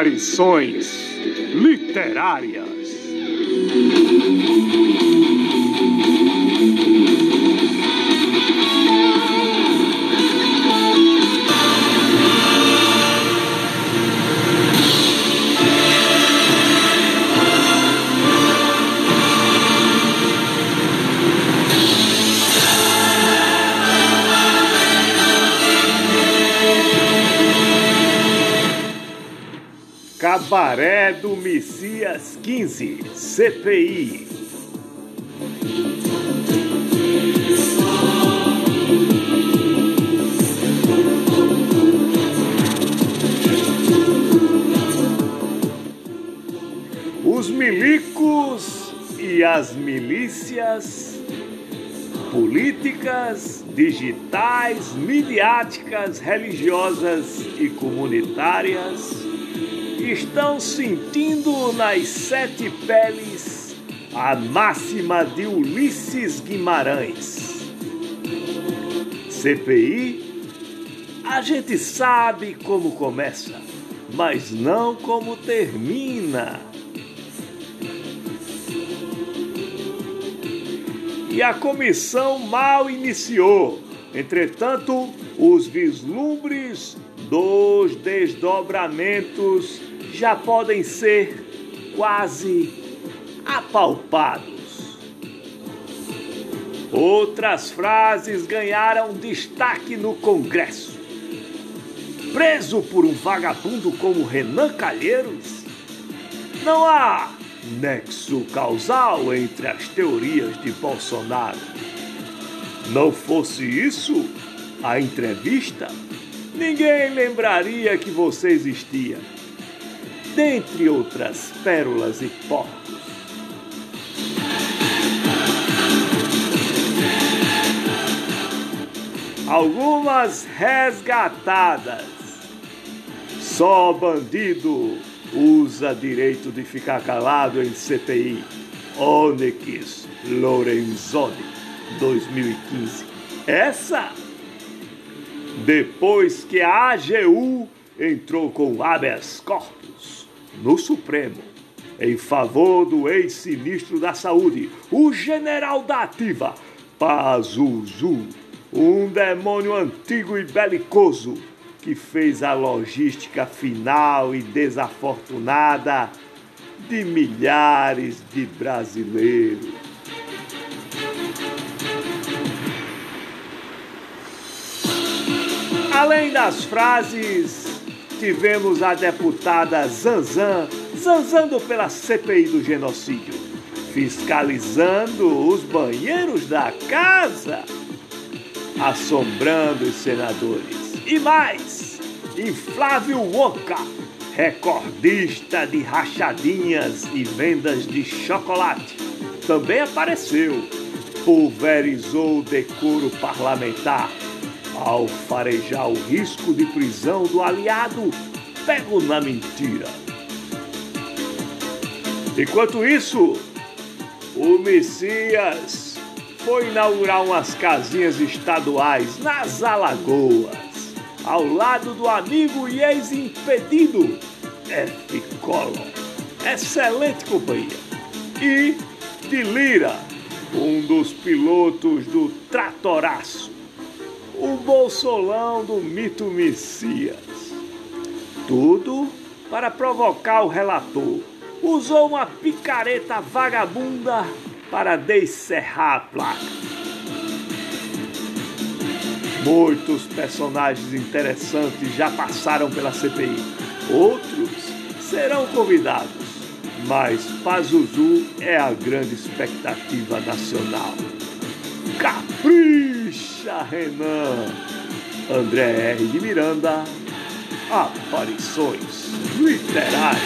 Aparições literárias. Cabaré do Messias 15, CPI. Os milicos e as milícias políticas, digitais, midiáticas, religiosas e comunitárias estão sentindo nas sete peles a máxima de Ulisses Guimarães. CPI, a gente sabe como começa, mas não como termina. E a comissão mal iniciou. Entretanto, os vislumbres dos desdobramentos já podem ser quase apalpados. Outras frases ganharam destaque no Congresso. Preso por um vagabundo como Renan Calheiros, não há nexo causal entre as teorias de Bolsonaro. Não fosse isso, a entrevista, ninguém lembraria que você existia dentre outras pérolas e porcos. Algumas resgatadas. Só bandido usa direito de ficar calado em CPI. Onyx Lorenzoni, 2015. Essa, depois que a AGU entrou com habeas corpus no Supremo em favor do ex-ministro da Saúde, o general da Ativa, Pazuzu, um demônio antigo e belicoso que fez a logística final e desafortunada de milhares de brasileiros. Além das frases tivemos a deputada Zanzan zanzando pela CPI do genocídio, fiscalizando os banheiros da casa, assombrando os senadores. E mais, Inflávio Wonka, recordista de rachadinhas e vendas de chocolate, também apareceu, pulverizou o decoro parlamentar ao farejar o risco de prisão do aliado, pego na mentira. Enquanto isso, o Messias foi inaugurar umas casinhas estaduais nas Alagoas, ao lado do amigo e ex-impedido F. Collor. Excelente companhia. E de Lira, um dos pilotos do Tratoraço o bolsolão do mito Messias. Tudo para provocar o relator. Usou uma picareta vagabunda para descerrar a placa. Muitos personagens interessantes já passaram pela CPI. Outros serão convidados. Mas Pazuzu é a grande expectativa nacional. Capri! Renan. André R. de Miranda. Aparições Literárias.